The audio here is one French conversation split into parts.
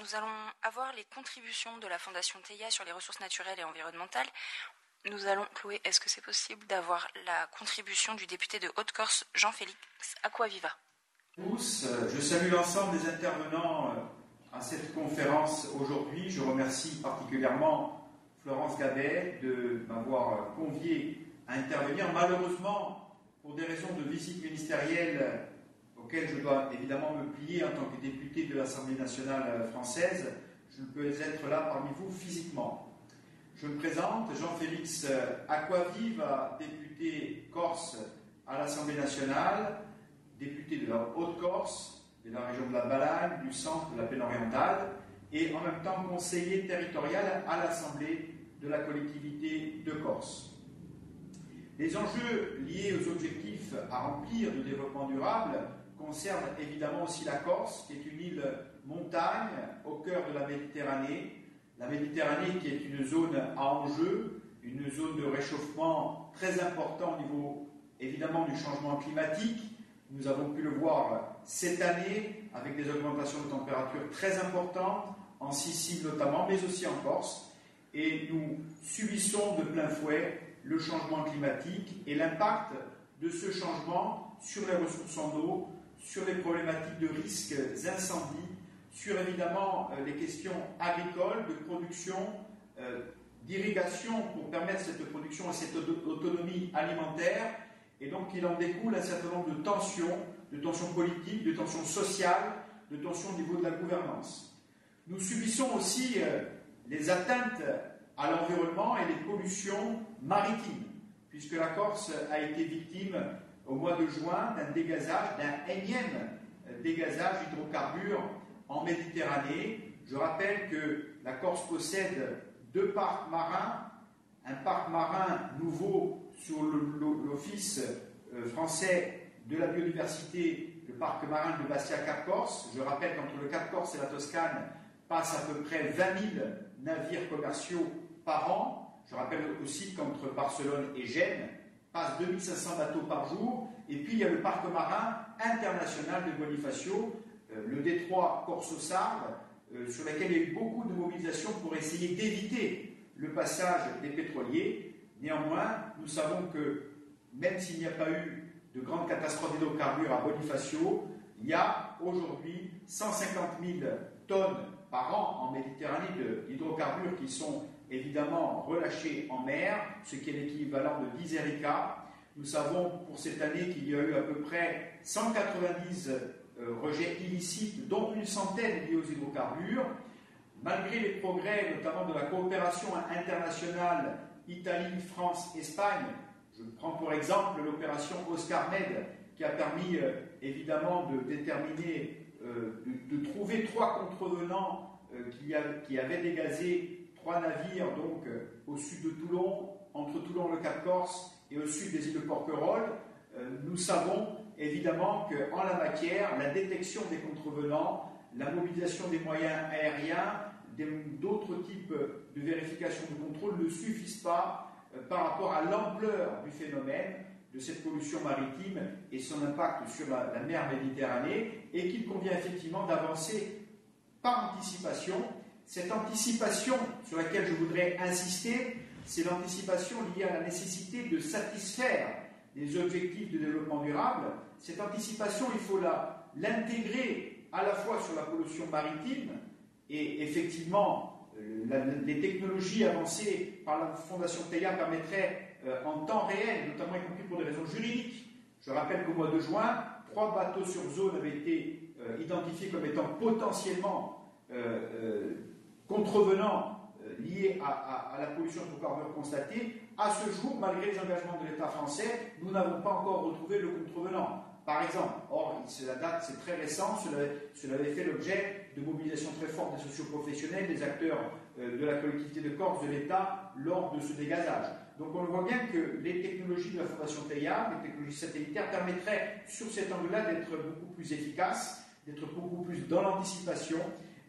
nous allons avoir les contributions de la Fondation TEIA sur les ressources naturelles et environnementales. Nous allons, Chloé, est-ce que c'est possible d'avoir la contribution du député de Haute-Corse, Jean-Félix Aquaviva Tous, je salue l'ensemble des intervenants euh, à cette conférence aujourd'hui. Je remercie particulièrement Florence Gabet de m'avoir convié à intervenir. Malheureusement, pour des raisons de visite ministérielle auxquelles je dois évidemment me plier en tant que député de l'Assemblée nationale française, je ne peux être là parmi vous physiquement. Je me présente, Jean-Félix Aquaviva, député corse à l'Assemblée nationale, député de la Haute-Corse, de la région de la Balagne, du centre de la Plaine orientale, et en même temps conseiller territorial à l'Assemblée de la collectivité de Corse. Les enjeux liés aux objectifs à remplir du développement durable concernent évidemment aussi la Corse, qui est une île montagne au cœur de la Méditerranée, la Méditerranée qui est une zone à enjeu, une zone de réchauffement très important au niveau évidemment du changement climatique. Nous avons pu le voir cette année avec des augmentations de température très importantes, en Sicile notamment, mais aussi en Corse. Et nous subissons de plein fouet le changement climatique et l'impact de ce changement sur les ressources en eau, sur les problématiques de risques incendies sur évidemment euh, les questions agricoles, de production, euh, d'irrigation pour permettre cette production et cette autonomie alimentaire. Et donc il en découle un certain nombre de tensions, de tensions politiques, de tensions sociales, de tensions au niveau de la gouvernance. Nous subissons aussi euh, les atteintes à l'environnement et les pollutions maritimes, puisque la Corse a été victime au mois de juin d'un dégazage, d'un énième dégazage d'hydrocarbures en Méditerranée. Je rappelle que la Corse possède deux parcs marins, un parc marin nouveau sur l'Office euh, français de la biodiversité, le parc marin de Bastia-Cap Corse. Je rappelle qu'entre le Cap Corse et la Toscane passent à peu près 20 000 navires commerciaux par an. Je rappelle aussi qu'entre Barcelone et Gênes passent 2500 bateaux par jour. Et puis il y a le parc marin international de Bonifacio euh, le détroit Corso-Sardes, euh, sur lequel il y a eu beaucoup de mobilisations pour essayer d'éviter le passage des pétroliers. Néanmoins, nous savons que même s'il n'y a pas eu de grandes catastrophes d'hydrocarbures à Bonifacio, il y a aujourd'hui 150 000 tonnes par an en Méditerranée d'hydrocarbures qui sont évidemment relâchés en mer, ce qui est l'équivalent de 10 ERICA. Nous savons pour cette année qu'il y a eu à peu près 190 euh, rejets illicites, dont une centaine liés aux hydrocarbures. Malgré les progrès, notamment de la coopération internationale Italie, France, Espagne, je prends pour exemple l'opération Oscar Med, qui a permis euh, évidemment de déterminer, euh, de, trouver trois contrevenants qui, qui, avaient dégazé trois navires donc au sud de Toulon, entre Toulon et le Cap Corse et au sud des îles de Porquerolles. nous savons évidemment qu'en la matière, la détection des contrevenants, la mobilisation des moyens aériens, d'autres types de vérification de contrôle ne suffisent pas euh, par rapport à l'ampleur du phénomène de cette pollution maritime et son impact sur la mer Méditerranée, et qu'il convient effectivement d'avancer par anticipation. Cette anticipation sur laquelle je voudrais insister, c'est l'anticipation liée à la nécessité de satisfaire les objectifs de développement durable, cette anticipation, il faut l'intégrer à la fois sur la pollution maritime, et effectivement, euh, les technologies avancées par la Fondation TEIA permettraient euh, en temps réel, notamment y compris pour des raisons juridiques. Je rappelle qu'au mois de juin, trois bateaux sur zone avaient été euh, identifiés comme étant potentiellement contrevenants liés à, la pollution de hydrocarbures constatée. À ce jour, malgré les engagements de l'État français, nous n'avons pas encore retrouvé le contrevenant. Par exemple, or, la date, c'est très récent, cela, avait fait l'objet de mobilisations très fortes des socioprofessionnels, des acteurs euh, de la collectivité de Corse, de l'État, lors de ce dégazage. Donc on voit bien que les technologies de la Fondation TEIA, les technologies satellitaires, permettraient sur cet angle-là d'être beaucoup plus efficaces, d'être beaucoup plus dans l'anticipation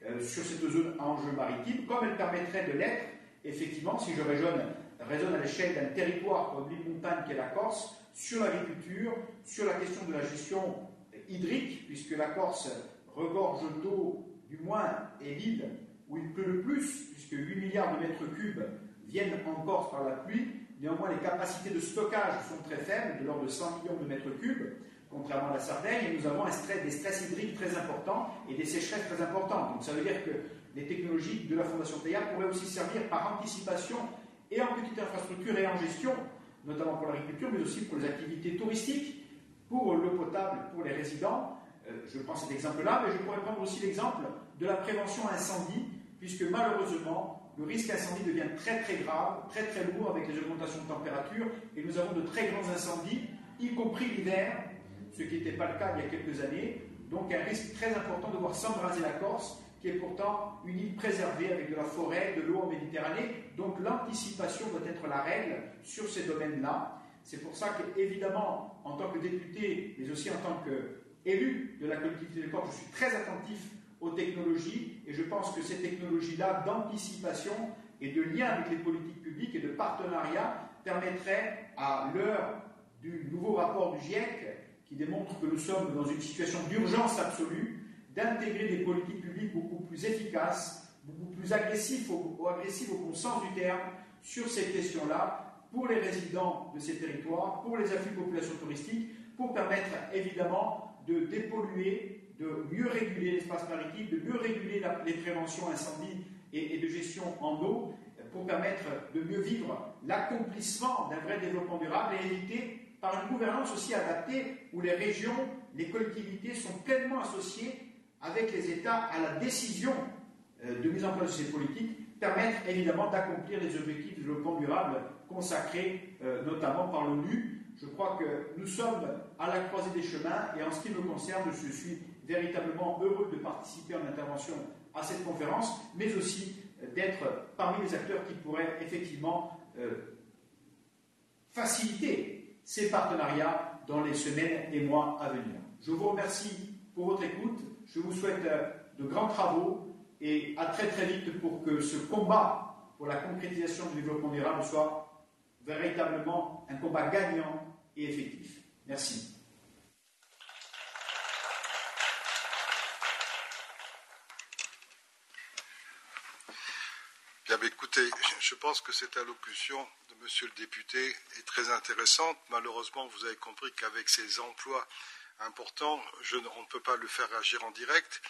euh, sur cette zone à enjeu maritime, comme elle permettrait de l'être, effectivement, si je raisonne, à l'échelle d'un territoire comme l'île montagne qu'est la Corse, sur l'agriculture, sur la question de la gestion hydrique, puisque la Corse regorge d'eau du moins, est l'île où il pleut le plus, puisque 8 milliards de mètres cubes viennent en Corse par la pluie. Néanmoins, les capacités de stockage sont très faibles, de l'ordre de 100 millions de mètres cubes, contrairement à la Sardaigne, et nous avons stress, des stress hydriques très importants et des sécheresses très importantes. Donc ça veut dire que les technologies de la Fondation Théa pourraient aussi servir par anticipation et en petite infrastructure et en gestion, notamment pour l'agriculture, mais aussi pour les activités touristiques, pour l'eau potable, pour les résidents. Euh, je prends cet exemple-là, mais je pourrais prendre aussi l'exemple de la prévention incendie, puisque malheureusement, le risque incendie devient très très grave, très très lourd avec les augmentations de température, et nous avons de très grands incendies, y compris l'hiver, ce qui n'était pas le cas il y a quelques années. Donc un risque très important de voir s'embraser la Corse, qui est pourtant une île préservée avec de la forêt, de l'eau en Méditerranée. Donc l'anticipation doit être la règle sur ces domaines-là. C'est pour ça qu'évidemment, en tant que député, mais aussi en tant qu'élu de la collectivité de Corse, je suis très attentif aux technologies et je pense que ces technologies-là d'anticipation et de lien avec les politiques publiques et de partenariat permettraient, à l'heure du nouveau rapport du GIEC, qui démontre que nous sommes dans une situation d'urgence absolue, d'intégrer des politiques publiques beaucoup plus efficaces, beaucoup plus agressives au, agressives au sens du terme sur ces questions-là, pour les résidents de ces territoires, pour les afflux de population touristique, pour permettre évidemment de dépolluer, de mieux réguler l'espace maritime, de mieux réguler les préventions incendies et de gestion en eau, pour permettre de mieux vivre l'accomplissement d'un vrai développement durable et éviter par une gouvernance aussi adaptée où les régions, les collectivités sont pleinement associées avec les États à la décision euh, de mise en place de ces politiques, permettre évidemment d'accomplir les objectifs de développement durable consacrés euh, notamment par l'ONU. Je crois que nous sommes à la croisée des chemins et en ce qui me concerne, je suis véritablement heureux de participer en intervention à cette conférence, mais aussi d'être parmi les acteurs qui pourraient effectivement euh, faciliter ces partenariats dans les semaines et mois à venir. Je vous remercie pour votre écoute. Je vous souhaite euh, de grands travaux et à très très vite pour que ce combat pour la concrétisation du développement durable soit véritablement un combat gagnant et effectif. Merci. Bien, écoutez, je pense que cette allocution monsieur le député, est très intéressante. Malheureusement, vous avez compris qu'avec ces emplois importants, on ne peut pas le faire agir en direct.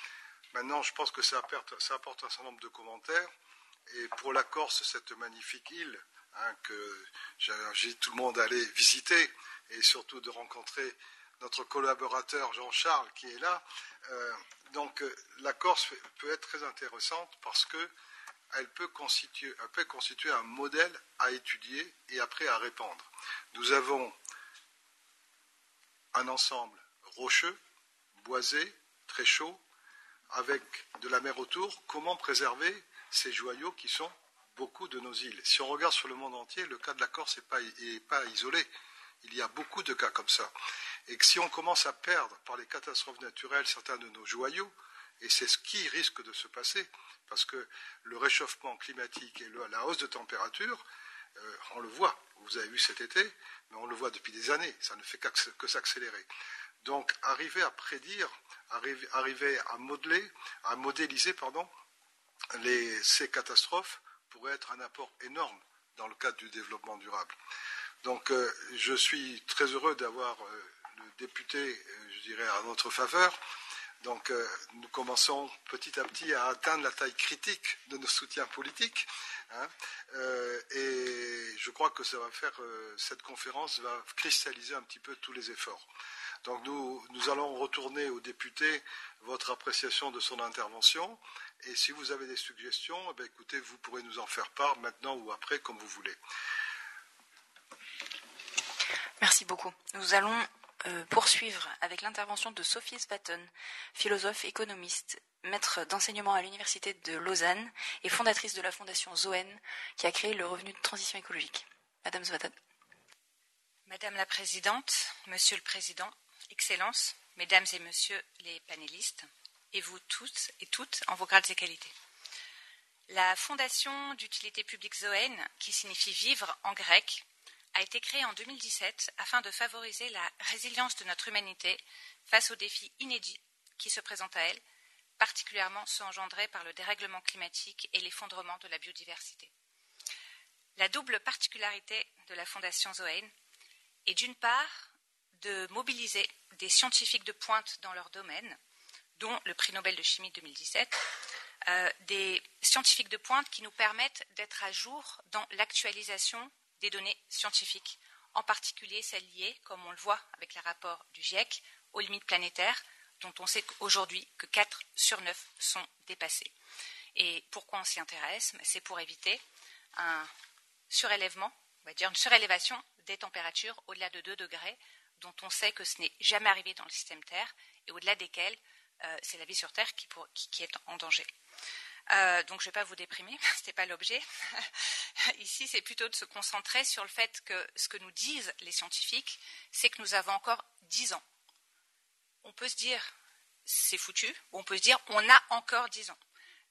Maintenant, je pense que ça apporte, un certain nombre de commentaires. Et pour la Corse, cette magnifique île, hein, que j'invite tout le monde à aller visiter, et surtout de rencontrer notre collaborateur Jean-Charles qui est là. Euh, donc la Corse peut être très intéressante parce que elle peut, constituer, un modèle à étudier et après à répandre. Nous avons un ensemble rocheux, boisé, très chaud, avec de la mer autour. Comment préserver ces joyaux qui sont beaucoup de nos îles? Si on regarde sur le monde entier, le cas de la Corse n'est pas, pas isolé. Il y a beaucoup de cas comme ça. Et que si on commence à perdre par les catastrophes naturelles certains de nos joyaux, et c'est ce qui risque de se passer, parce que le réchauffement climatique et la hausse de température, euh, on le voit, vous avez vu cet été, mais on le voit depuis des années, ça ne fait que s'accélérer. Donc arriver à prédire, arriver, à modeler, à modéliser ces catastrophes pourrait être un apport énorme dans le cadre du développement durable. Donc euh, je suis très heureux d'avoir euh, le député, je dirais, à notre faveur. Donc euh, nous commençons petit à petit à atteindre la taille critique de nos soutiens politiques. Hein. Euh, et je crois que ça va faire, euh, cette conférence va cristalliser un petit peu tous les efforts. Donc nous, allons retourner aux députés votre appréciation de son intervention. Et si vous avez des suggestions, eh écoutez, vous pourrez nous en faire part maintenant ou après, comme vous voulez. Merci beaucoup. Nous allons poursuivre avec l'intervention de Sophie Spaton, philosophe, économiste, maître d'enseignement à l'Université de Lausanne et fondatrice de la fondation Zoen, qui a créé le revenu de transition écologique. Madame Spaton. Madame la Présidente, Monsieur le Président, Excellences, Mesdames et Messieurs les panélistes, et vous tous et toutes en vos grades et qualités. La fondation d'utilité publique Zoen, qui signifie vivre en grec, a été créée en 2017 afin de favoriser la résilience de notre humanité face aux défis inédits qui se présentent à elle, particulièrement ceux engendrés par le dérèglement climatique et l'effondrement de la biodiversité. La double particularité de la Fondation Zoein est d'une part de mobiliser des scientifiques de pointe dans leur domaine, dont le prix Nobel de chimie 2017, euh, des scientifiques de pointe qui nous permettent d'être à jour dans l'actualisation des données scientifiques, en particulier celles liées, comme on le voit avec les rapports du GIEC, aux limites planétaires, dont on sait aujourd'hui que 4 sur 9 sont dépassées. Et pourquoi on s'y intéresse? C'est pour éviter un surélèvement, une surélévation des températures au-delà de 2 degrés, dont on sait que ce n'est jamais arrivé dans le système Terre, et au-delà desquels euh, c'est la vie sur Terre qui, est en danger. Euh, donc je ne vais pas vous déprimer, ce n'était pas l'objet. Ici, c'est plutôt de se concentrer sur le fait que ce que nous disent les scientifiques, c'est que nous avons encore 10 ans. On peut se dire, c'est foutu, ou on peut se dire, on a encore 10 ans.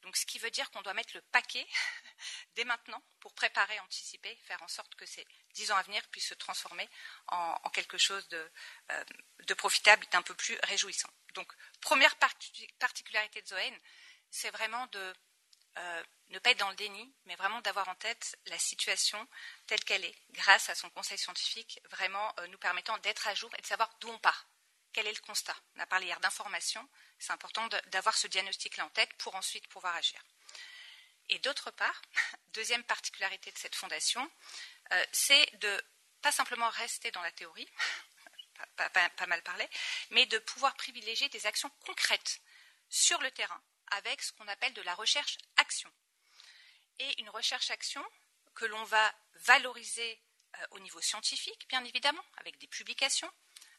Donc, ce qui veut dire qu'on doit mettre le paquet dès maintenant pour préparer, anticiper, faire en sorte que ces dix ans à venir puissent se transformer en, quelque chose de, euh, de profitable, d'un peu plus réjouissant. Donc, première particularité de Zoen, c'est vraiment de euh, ne pas être dans le déni, mais vraiment d'avoir en tête la situation telle qu'elle est, grâce à son conseil scientifique, vraiment euh, nous permettant d'être à jour et de savoir d'où on part. Quel est le constat? On a parlé hier d'information, c'est important d'avoir ce diagnostic-là en tête pour ensuite pouvoir agir. Et d'autre part, deuxième particularité de cette fondation, euh, c'est de pas simplement rester dans la théorie, pas, mal parlé, mais de pouvoir privilégier des actions concrètes sur le terrain avec ce qu'on appelle de la recherche-action. Et une recherche-action que l'on va valoriser euh, au niveau scientifique, bien évidemment, avec des publications,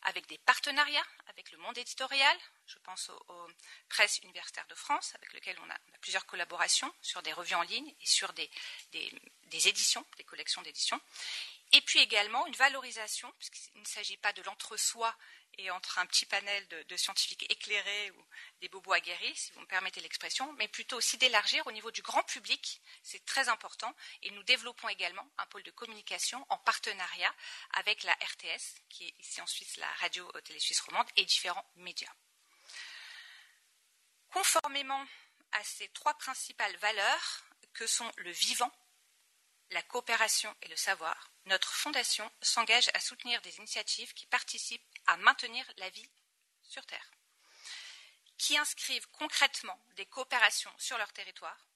avec des partenariats avec le monde éditorial. Je pense aux, presses universitaires de France, avec lesquelles on a, plusieurs collaborations sur des revues en ligne et sur des, des éditions, des collections d'éditions. Et puis également une valorisation, puisqu'il ne s'agit pas de l'entre-soi et entre un petit panel de, scientifiques éclairés ou des bobos aguerris, si vous me permettez l'expression, mais plutôt aussi d'élargir au niveau du grand public, c'est très important, et nous développons également un pôle de communication en partenariat avec la RTS, qui est ici en Suisse la radio-télé suisse romande, et différents médias. Conformément à ces trois principales valeurs que sont le vivant, la coopération et le savoir, notre fondation s'engage à soutenir des initiatives qui participent à maintenir la vie sur Terre, qui inscrivent concrètement des coopérations sur leur territoire,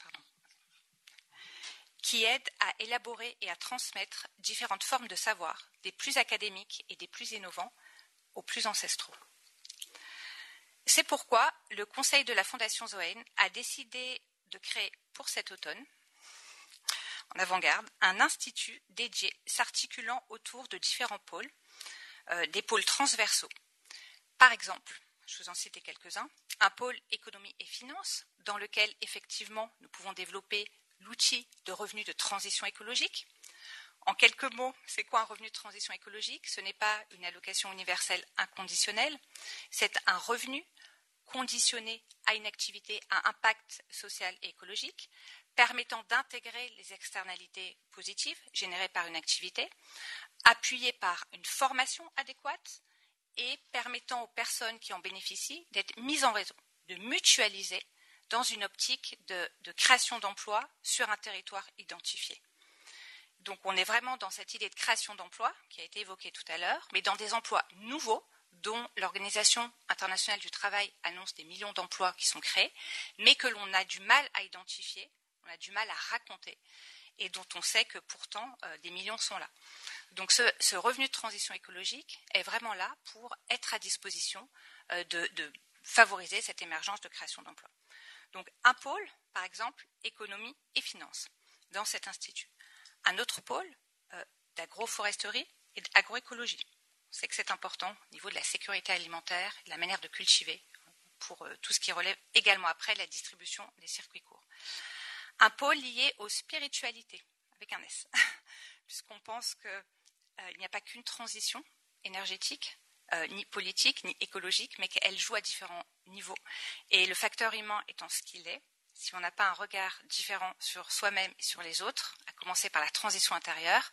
ah, qui aident à élaborer et à transmettre différentes formes de savoir, des plus académiques et des plus innovants aux plus ancestraux. C'est pourquoi le Conseil de la Fondation Zoen a décidé de créer pour cet automne, en avant-garde, un institut dédié s'articulant autour de différents pôles, euh, des pôles transversaux. Par exemple, je vous en citer quelques-uns, un pôle économie et finances, dans lequel effectivement nous pouvons développer l'outil de revenu de transition écologique. En quelques mots, c'est quoi un revenu de transition écologique? Ce n'est pas une allocation universelle inconditionnelle, c'est un revenu conditionné à une activité à impact social et écologique, permettant d'intégrer les externalités positives générées par une activité, appuyé par une formation adéquate et permettant aux personnes qui en bénéficient d'être mises en réseau, de mutualiser dans une optique de, de création d'emplois sur un territoire identifié. Donc on est vraiment dans cette idée de création d'emplois qui a été évoquée tout à l'heure, mais dans des emplois nouveaux dont l'Organisation internationale du travail annonce des millions d'emplois qui sont créés, mais que l'on a du mal à identifier, on a du mal à raconter, et dont on sait que pourtant euh, des millions sont là. Donc ce, revenu de transition écologique est vraiment là pour être à disposition euh, de, favoriser cette émergence de création d'emplois. Donc un pôle, par exemple, économie et finances, dans cet institut. Un autre pôle, euh, d'agroforesterie et d'agroécologie c'est que c'est important au niveau de la sécurité alimentaire, de la manière de cultiver, pour tout ce qui relève également après la distribution des circuits courts. Un pôle lié aux spiritualités, avec un S, puisqu'on pense qu'il euh, n'y a pas qu'une transition énergétique, euh, ni politique, ni écologique, mais qu'elle joue à différents niveaux. Et le facteur humain étant ce qu'il est, si on n'a pas un regard différent sur soi-même et sur les autres, à commencer par la transition intérieure,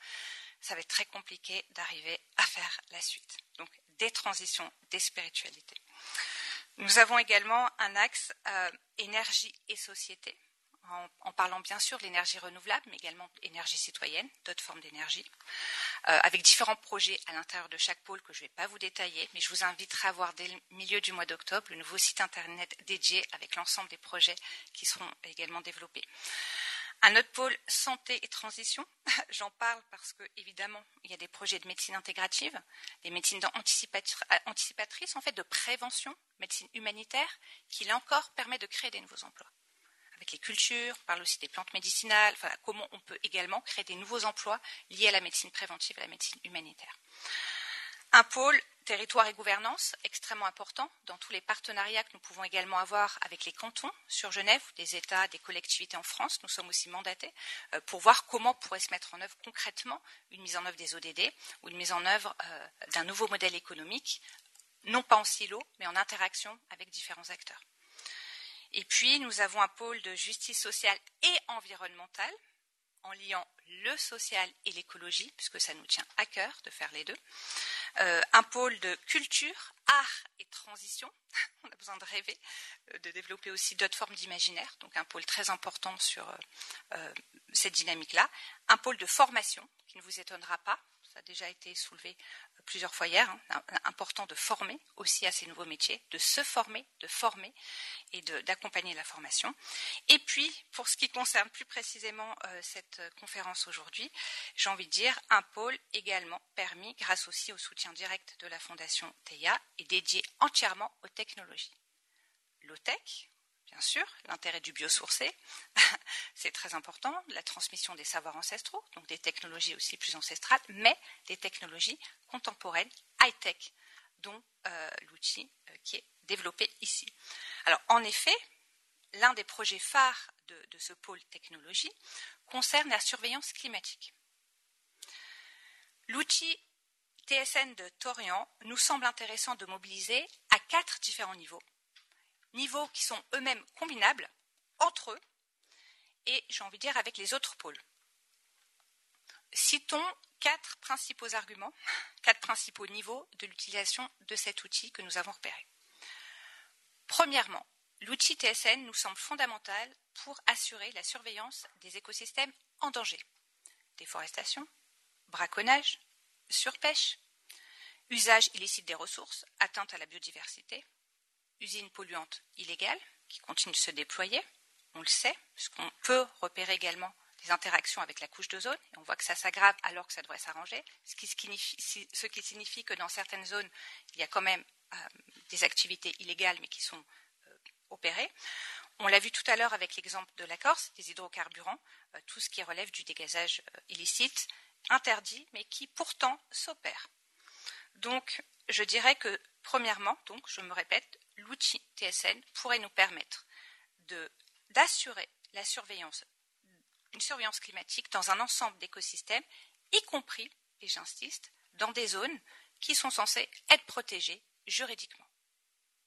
ça va être très compliqué d'arriver à faire la suite. Donc des transitions, des spiritualités. Nous avons également un axe euh, énergie et société, en, parlant bien sûr de l'énergie renouvelable, mais également d'énergie citoyenne, d'autres formes d'énergie, euh, avec différents projets à l'intérieur de chaque pôle que je ne vais pas vous détailler, mais je vous inviterai à voir dès le milieu du mois d'octobre le nouveau site internet dédié avec l'ensemble des projets qui seront également développés. Un autre pôle santé et transition, j'en parle parce que évidemment il y a des projets de médecine intégrative, des médecines anticipatrices en fait de prévention, médecine humanitaire, qui là encore permet de créer des nouveaux emplois. Avec les cultures, on parle aussi des plantes médicinales, comment on peut également créer des nouveaux emplois liés à la médecine préventive et à la médecine humanitaire. Un pôle territoire et gouvernance, extrêmement important dans tous les partenariats que nous pouvons également avoir avec les cantons sur Genève, des États, des collectivités en France. Nous sommes aussi mandatés euh, pour voir comment pourrait se mettre en œuvre concrètement une mise en œuvre des ODD ou une mise en œuvre euh, d'un nouveau modèle économique, non pas en silo, mais en interaction avec différents acteurs. Et puis, nous avons un pôle de justice sociale et environnementale, en liant le social et l'écologie, puisque ça nous tient à cœur de faire les deux. Euh, un pôle de culture, art et transition. On a besoin de rêver, euh, de développer aussi d'autres formes d'imaginaire, donc un pôle très important sur euh, cette dynamique-là. Un pôle de formation, qui ne vous étonnera pas, ça a déjà été soulevé plusieurs fois hier, hein, important de former aussi à ces nouveaux métiers, de se former, de former et d'accompagner la formation. Et puis, pour ce qui concerne plus précisément euh, cette conférence aujourd'hui, j'ai envie de dire un pôle également permis grâce aussi au soutien direct de la Fondation TEIA et dédié entièrement aux technologies. L'OTEC, bien sûr, l'intérêt du biosourcé, c'est très important, la transmission des savoirs ancestraux, donc des technologies aussi plus ancestrales, mais des technologies contemporaines, high-tech, dont euh, l'outil euh, qui est développé ici. Alors, en effet, l'un des projets phares de, de ce pôle technologie concerne la surveillance climatique. L'outil TSN de Torian nous semble intéressant de mobiliser à quatre différents niveaux niveaux qui sont eux-mêmes combinables entre eux et, j'ai envie de dire, avec les autres pôles. Citons quatre principaux arguments, quatre principaux niveaux de l'utilisation de cet outil que nous avons repéré. Premièrement, l'outil TSN nous semble fondamental pour assurer la surveillance des écosystèmes en danger. Déforestation, braconnage, surpêche, usage illicite des ressources, atteinte à la biodiversité, usines polluantes illégales qui continuent de se déployer, on le sait, puisqu'on peut repérer également des interactions avec la couche d'ozone, et on voit que ça s'aggrave alors que ça devrait s'arranger, ce qui, signifie, que dans certaines zones, il y a quand même euh, des activités illégales, mais qui sont euh, opérées. On l'a vu tout à l'heure avec l'exemple de la Corse, des hydrocarburants, euh, tout ce qui relève du dégazage illicite, interdit, mais qui pourtant s'opère. Donc, je dirais que, premièrement, donc, je me répète, l'outil TSN pourrait nous permettre d'assurer une surveillance climatique dans un ensemble d'écosystèmes, y compris, et j'insiste, dans des zones qui sont censées être protégées juridiquement.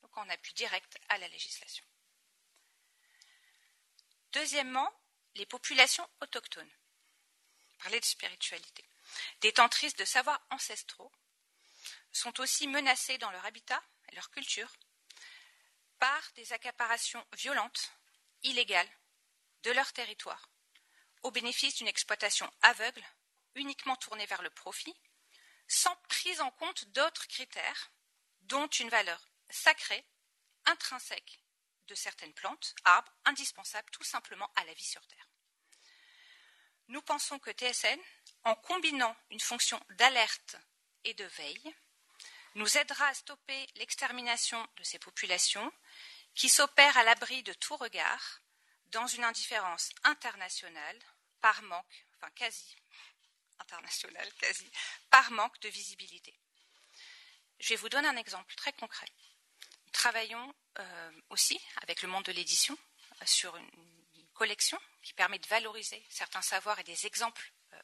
Donc en appui direct à la législation. Deuxièmement, les populations autochtones. Parler de spiritualité. Détentrices de savoirs ancestraux sont aussi menacées dans leur habitat et leur culture par des accaparations violentes, illégales, de leur territoire, au bénéfice d'une exploitation aveugle, uniquement tournée vers le profit, sans prise en compte d'autres critères, dont une valeur sacrée, intrinsèque de certaines plantes, arbres, indispensables tout simplement à la vie sur Terre. Nous pensons que TSN, en combinant une fonction d'alerte et de veille, nous aidera à stopper l'extermination de ces populations qui s'opère à l'abri de tout regard, dans une indifférence internationale, par manque, enfin quasi, internationale, quasi, par manque de visibilité. Je vais vous donner un exemple très concret. Nous travaillons euh, aussi avec le monde de l'édition euh, sur une, collection qui permet de valoriser certains savoirs et des exemples euh,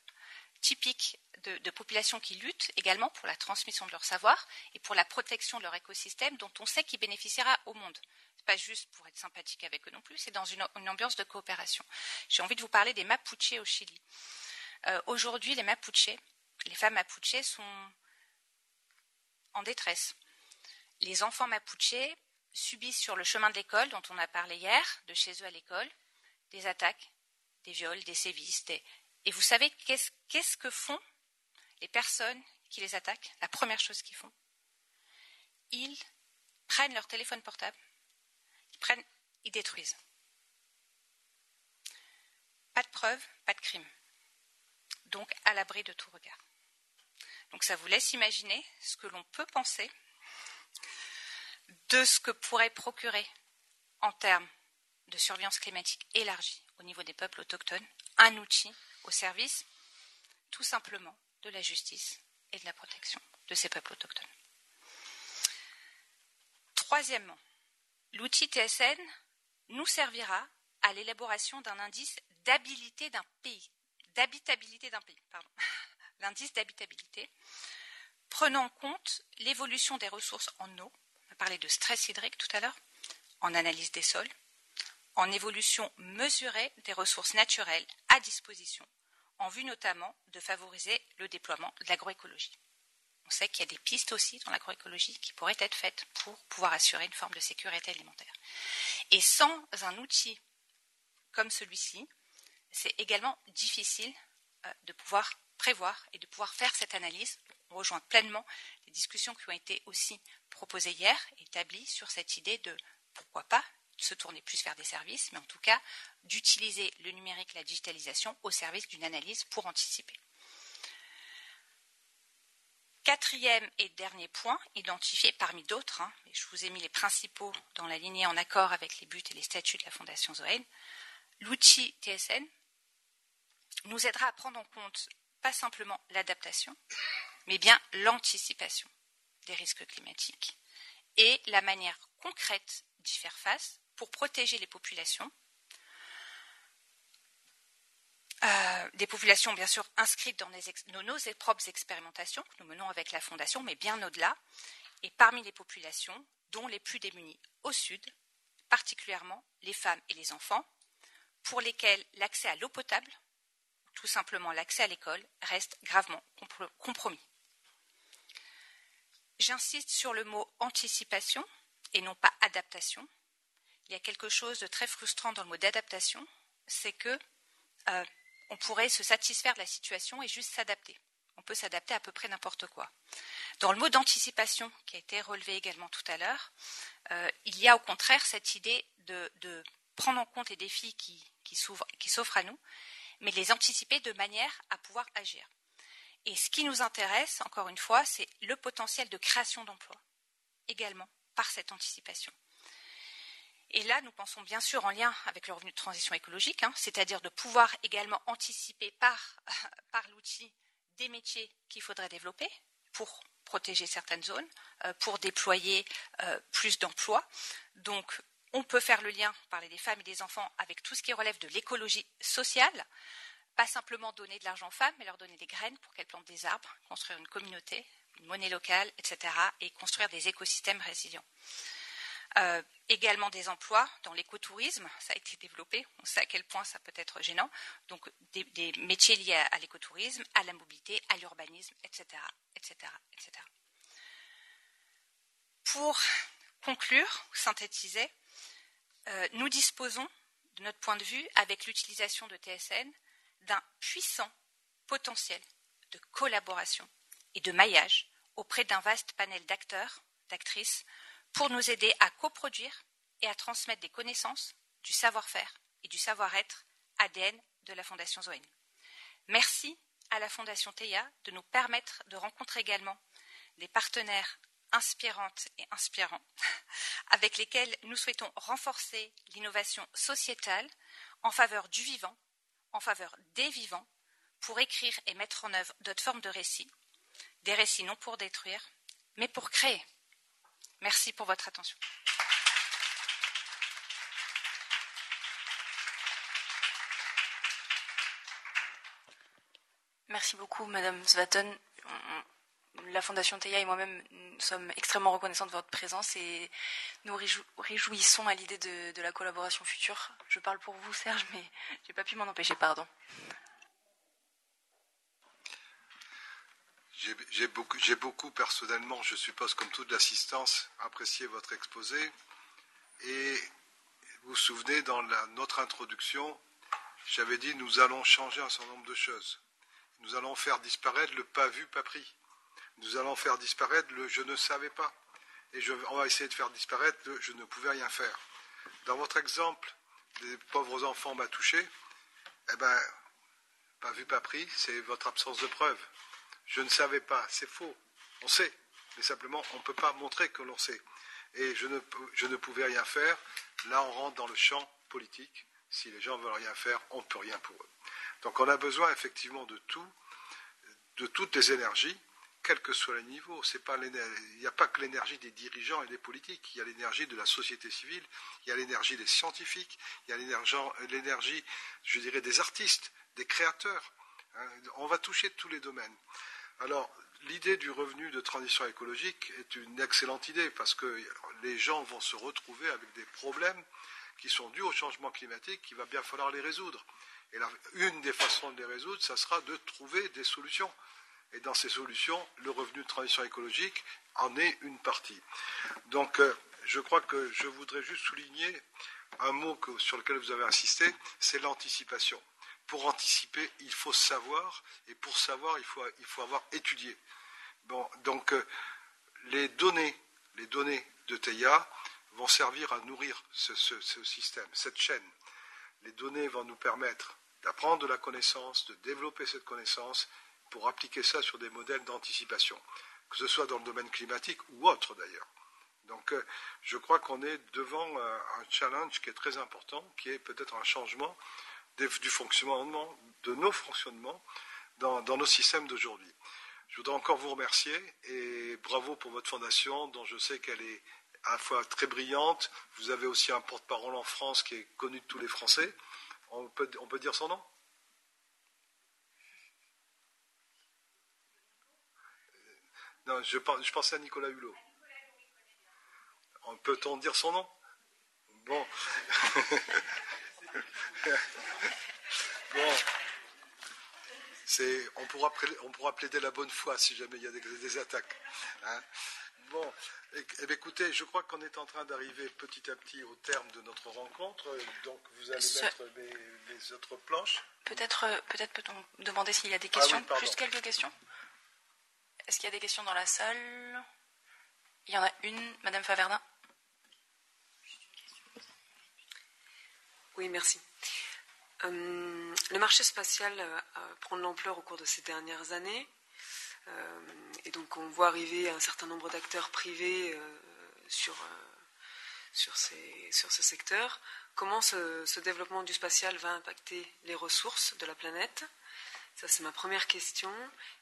typiques de, populations qui luttent également pour la transmission de leur savoir et pour la protection de leur écosystème dont on sait qu'il bénéficiera au monde pas juste pour être sympathique avec eux non plus, c'est dans une, ambiance de coopération. J'ai envie de vous parler des Mapuches au Chili. Euh, aujourd'hui, les Mapuches, les femmes Mapuches sont en détresse. Les enfants Mapuches subissent sur le chemin de l'école, dont on a parlé hier, de chez eux à l'école, des attaques, des viols, des sévices. Et vous savez qu'est-ce que font les personnes qui les attaquent? La première chose qu'ils font, ils prennent leur téléphone portable, ils, prennent, ils détruisent. Pas de preuves, pas de crime. Donc à l'abri de tout regard. Donc ça vous laisse imaginer ce que l'on peut penser de ce que pourrait procurer en termes de surveillance climatique élargie au niveau des peuples autochtones un outil au service tout simplement de la justice et de la protection de ces peuples autochtones. Troisièmement, l'outil TSN nous servira à l'élaboration d'un indice d'habilité d'un pays, d'habitabilité d'un pays, pardon, l'indice d'habitabilité, prenant en compte l'évolution des ressources en eau, on a parlé de stress hydrique tout à l'heure, en analyse des sols, en évolution mesurée des ressources naturelles à disposition, en vue notamment de favoriser le déploiement de l'agroécologie. On sait qu'il y a des pistes aussi dans l'agroécologie qui pourraient être faites pour pouvoir assurer une forme de sécurité alimentaire. Et sans un outil comme celui-ci, c'est également difficile euh, de pouvoir prévoir et de pouvoir faire cette analyse. On rejoint pleinement les discussions qui ont été aussi proposées hier, établies sur cette idée de pourquoi pas se tourner plus vers des services, mais en tout cas d'utiliser le numérique, la digitalisation au service d'une analyse pour anticiper. Quatrième et dernier point, identifié parmi d'autres, hein, je vous ai mis les principaux dans la lignée en accord avec les buts et les statuts de la Fondation Zoen, l'outil TSN nous aidera à prendre en compte pas simplement l'adaptation, mais bien l'anticipation des risques climatiques et la manière concrète d'y faire face pour protéger les populations, euh, des populations bien sûr inscrites dans, nos propres expérimentations que nous menons avec la Fondation, mais bien au-delà, et parmi les populations dont les plus démunies au sud, particulièrement les femmes et les enfants, pour lesquels l'accès à l'eau potable, tout simplement l'accès à l'école, reste gravement compromis. J'insiste sur le mot anticipation et non pas adaptation, il y a quelque chose de très frustrant dans le mot d'adaptation, c'est que euh, on pourrait se satisfaire de la situation et juste s'adapter. On peut s'adapter à peu près n'importe quoi. Dans le mot d'anticipation, qui a été relevé également tout à l'heure, euh, il y a au contraire cette idée de, prendre en compte les défis qui, s'offrent à nous, mais les anticiper de manière à pouvoir agir. Et ce qui nous intéresse, encore une fois, c'est le potentiel de création d'emplois, également par cette anticipation. Et là, nous pensons bien sûr en lien avec le revenu de transition écologique, hein, c'est-à-dire de pouvoir également anticiper par, l'outil des métiers qu'il faudrait développer pour protéger certaines zones, euh, pour déployer euh, plus d'emplois. Donc, on peut faire le lien, parler des femmes et des enfants, avec tout ce qui relève de l'écologie sociale, pas simplement donner de l'argent aux femmes, mais leur donner des graines pour qu'elles plantent des arbres, construire une communauté, une monnaie locale, etc., et construire des écosystèmes résilients. Euh, également des emplois dans l'écotourisme, ça a été développé, on sait à quel point ça peut être gênant, donc des, métiers liés à, l'écotourisme, à la mobilité, à l'urbanisme, etc., etc., etc. Pour conclure, synthétiser, euh, nous disposons, de notre point de vue, avec l'utilisation de TSN, d'un puissant potentiel de collaboration et de maillage auprès d'un vaste panel d'acteurs, d'actrices, pour nous aider à coproduire et à transmettre des connaissances, du savoir-faire et du savoir-être ADN de la Fondation Zoen. Merci à la Fondation TEIA de nous permettre de rencontrer également des partenaires inspirantes et inspirants avec lesquels nous souhaitons renforcer l'innovation sociétale en faveur du vivant, en faveur des vivants, pour écrire et mettre en œuvre d'autres formes de récits, des récits non pour détruire, mais pour créer. Merci pour votre attention. Merci beaucoup, Madame Svaton. La Fondation Théa et moi-même sommes extrêmement reconnaissants de votre présence et nous réjouissons à l'idée de, de, la collaboration future. Je parle pour vous, Serge, mais je n'ai pas pu m'en empêcher, pardon. J'ai beaucoup, personnellement, je suppose comme toute l'assistance, apprécié votre exposé. Et vous vous souvenez, dans notre introduction, j'avais dit nous allons changer un certain nombre de choses. Nous allons faire disparaître le pas vu, pas pris. Nous allons faire disparaître le je ne savais pas. Et on va essayer de faire disparaître le je ne pouvais rien faire. Dans votre exemple des pauvres enfants m'a touché, eh ben, pas vu, pas pris, c'est votre absence de preuve. Je ne savais pas, c'est faux. On sait, mais simplement, on ne peut pas montrer que l'on sait. Et je ne, je ne pouvais rien faire. Là, on rentre dans le champ politique. Si les gens veulent rien faire, on ne peut rien pour eux. Donc on a besoin effectivement de tout, de toutes les énergies, quel que soit le niveau. il n'y a pas que l'énergie des dirigeants et des politiques, il y a l'énergie de la société civile, il y a l'énergie des scientifiques, il y a l'énergie, je dirais, des artistes, des créateurs. Hein. On va toucher tous les domaines. Alors, l'idée du revenu de transition écologique est une excellente idée parce que les gens vont se retrouver avec des problèmes qui sont dus au changement climatique, qu'il va bien falloir les résoudre. Et une des façons de les résoudre, ça sera de trouver des solutions. Et dans ces solutions, le revenu de transition écologique en est une partie. Donc, euh, je crois que je voudrais juste souligner un mot sur lequel vous avez insisté, c'est l'anticipation. Pour anticiper, il faut savoir, et pour savoir, il faut, il faut avoir étudié. Bon, donc, euh, les données, les données de TEIA vont servir à nourrir ce, système, cette chaîne. Les données vont nous permettre d'apprendre de la connaissance, de développer cette connaissance pour appliquer ça sur des modèles d'anticipation, que ce soit dans le domaine climatique ou autre d'ailleurs. Donc euh, je crois qu'on est devant euh, un challenge qui est très important, qui est peut-être un changement du fonctionnement, de nos fonctionnements dans, nos systèmes d'aujourd'hui. Je voudrais encore vous remercier et bravo pour votre fondation dont je sais qu'elle est à la fois très brillante. Vous avez aussi un porte-parole en France qui est connu de tous les Français. On peut, on peut dire son nom? Non, je, je, pensais à Nicolas Hulot. Peut-on dire son nom? Bon. bon. On pourra, on pourra plaider la bonne foi si jamais il y a des, attaques. Hein. Bon, écoutez, je crois qu'on est en train d'arriver petit à petit au terme de notre rencontre. Donc, vous allez mettre les, autres planches. Peut-être euh, peut-être peut-on demander s'il y a des ah questions Juste quelques questions Est-ce qu'il y a des questions dans la salle? Il y en a une, Madame Faverdin. Oui, merci. Euh, le marché spatial euh, prend de l'ampleur au cours de ces dernières années. Euh, et donc on voit arriver un certain nombre d'acteurs privés sur, sur, ce secteur. Comment ce, développement du spatial va impacter les ressources de la planète? Ça, c'est ma première question.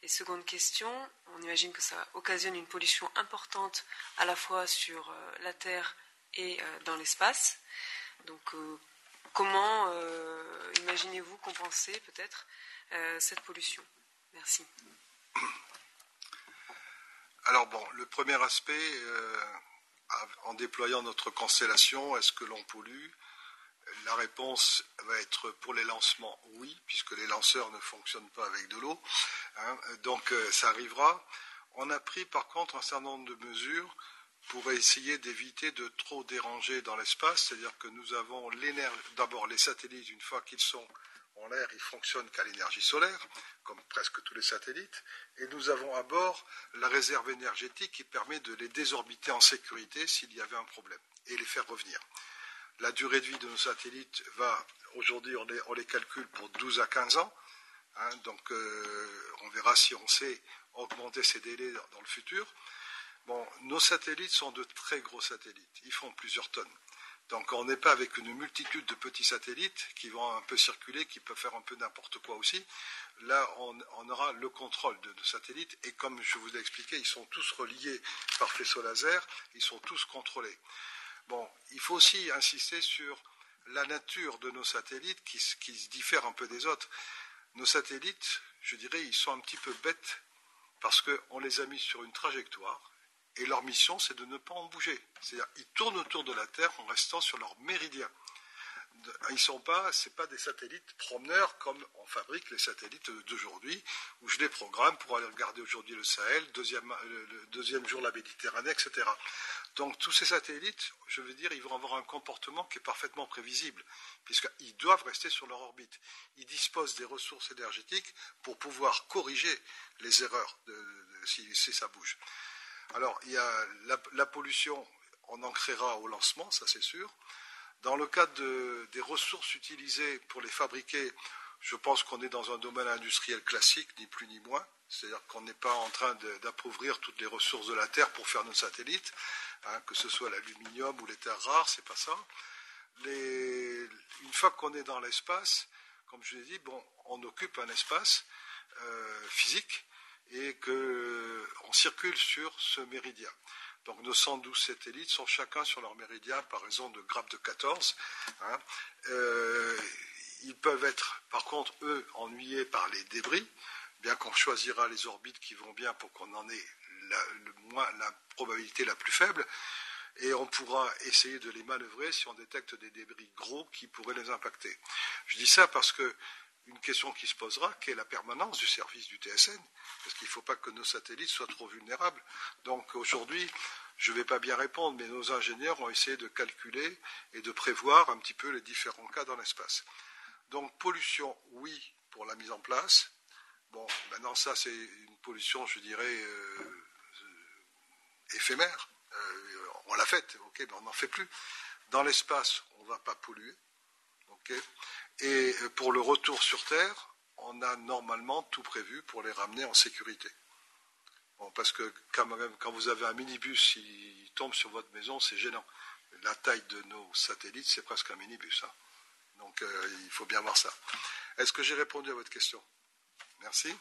Et seconde question, on imagine que ça occasionne une pollution importante à la fois sur la Terre et dans l'espace. Donc, comment imaginez-vous compenser peut-être cette pollution? Merci. Alors bon, le premier aspect, euh, en déployant notre constellation, est-ce que l'on pollue? La réponse va être pour les lancements, oui, puisque les lanceurs ne fonctionnent pas avec de l'eau. Hein. donc euh, ça arrivera. On a pris par contre un certain nombre de mesures pour essayer d'éviter de trop déranger dans l'espace, c'est-à-dire que nous avons d'abord les satellites, une fois qu'ils sont en l'air, ils fonctionnent qu'à l'énergie solaire, comme presque tous les satellites, et nous avons à bord la réserve énergétique qui permet de les désorbiter en sécurité s'il y avait un problème, et les faire revenir. La durée de vie de nos satellites va, aujourd'hui on, les calcule pour 12 à 15 ans, hein, donc euh, on verra si on sait augmenter ces délais dans le futur. Bon, nos satellites sont de très gros satellites, ils font plusieurs tonnes. Donc on n'est pas avec une multitude de petits satellites qui vont un peu circuler, qui peuvent faire un peu n'importe quoi aussi. Là, on, aura le contrôle de nos satellites et comme je vous l'ai expliqué, ils sont tous reliés par faisceau laser, ils sont tous contrôlés. Bon, il faut aussi insister sur la nature de nos satellites qui, qui se un peu des autres. Nos satellites, je dirais, ils sont un petit peu bêtes parce qu'on les a mis sur une trajectoire et leur mission, c'est de ne pas en bouger. C'est-à-dire, ils tournent autour de la Terre en restant sur leur méridien. ils sont pas, c'est pas des satellites promeneurs comme on fabrique les satellites d'aujourd'hui, où je les programme pour aller regarder aujourd'hui le Sahel, deuxième, le deuxième jour la Méditerranée, etc. Donc tous ces satellites, je veux dire, ils vont avoir un comportement qui est parfaitement prévisible, puisqu'ils doivent rester sur leur orbite. Ils disposent des ressources énergétiques pour pouvoir corriger les erreurs si, ça bouge. Alors, la, pollution, on en créera au lancement, ça c'est sûr. Dans le cadre des ressources utilisées pour les fabriquer, je pense qu'on est dans un domaine industriel classique, ni plus ni moins. C'est-à-dire qu'on n'est pas en train d'appauvrir toutes les ressources de la Terre pour faire nos satellites, hein, que ce soit l'aluminium ou les terres rares, c'est pas ça. une fois qu'on est dans l'espace, comme je l'ai dit, bon, on occupe un espace euh, physique et qu'on circule sur ce méridien. Donc nos 112 satellites sont chacun sur leur méridien par raison de grappe de 14. Hein. Euh, ils peuvent être, par contre, eux, ennuyés par les débris, bien qu'on choisira les orbites qui vont bien pour qu'on en ait la, la probabilité la plus faible. Et on pourra essayer de les manœuvrer si on détecte des débris gros qui pourraient les impacter. Je dis ça parce que une question qui se posera, qui est la permanence du service du TSN, parce qu'il ne faut pas que nos satellites soient trop vulnérables. Donc aujourd'hui, je ne vais pas bien répondre, mais nos ingénieurs ont essayé de calculer et de prévoir un petit peu les différents cas dans l'espace. Donc pollution, oui, pour la mise en place. Bon, maintenant ça c'est une pollution, je dirais, euh, éphémère. Euh, on l'a faite, ok, mais on n'en fait plus. Dans l'espace, on ne va pas polluer. ok et euh, pour le retour sur Terre, on a normalement tout prévu pour les ramener en sécurité. parce que quand, vous avez un minibus, il tombe sur votre maison, c'est gênant. La taille de nos satellites, c'est presque un minibus. Hein. Donc euh, il faut bien voir ça. Est-ce que j'ai répondu à votre question? Merci.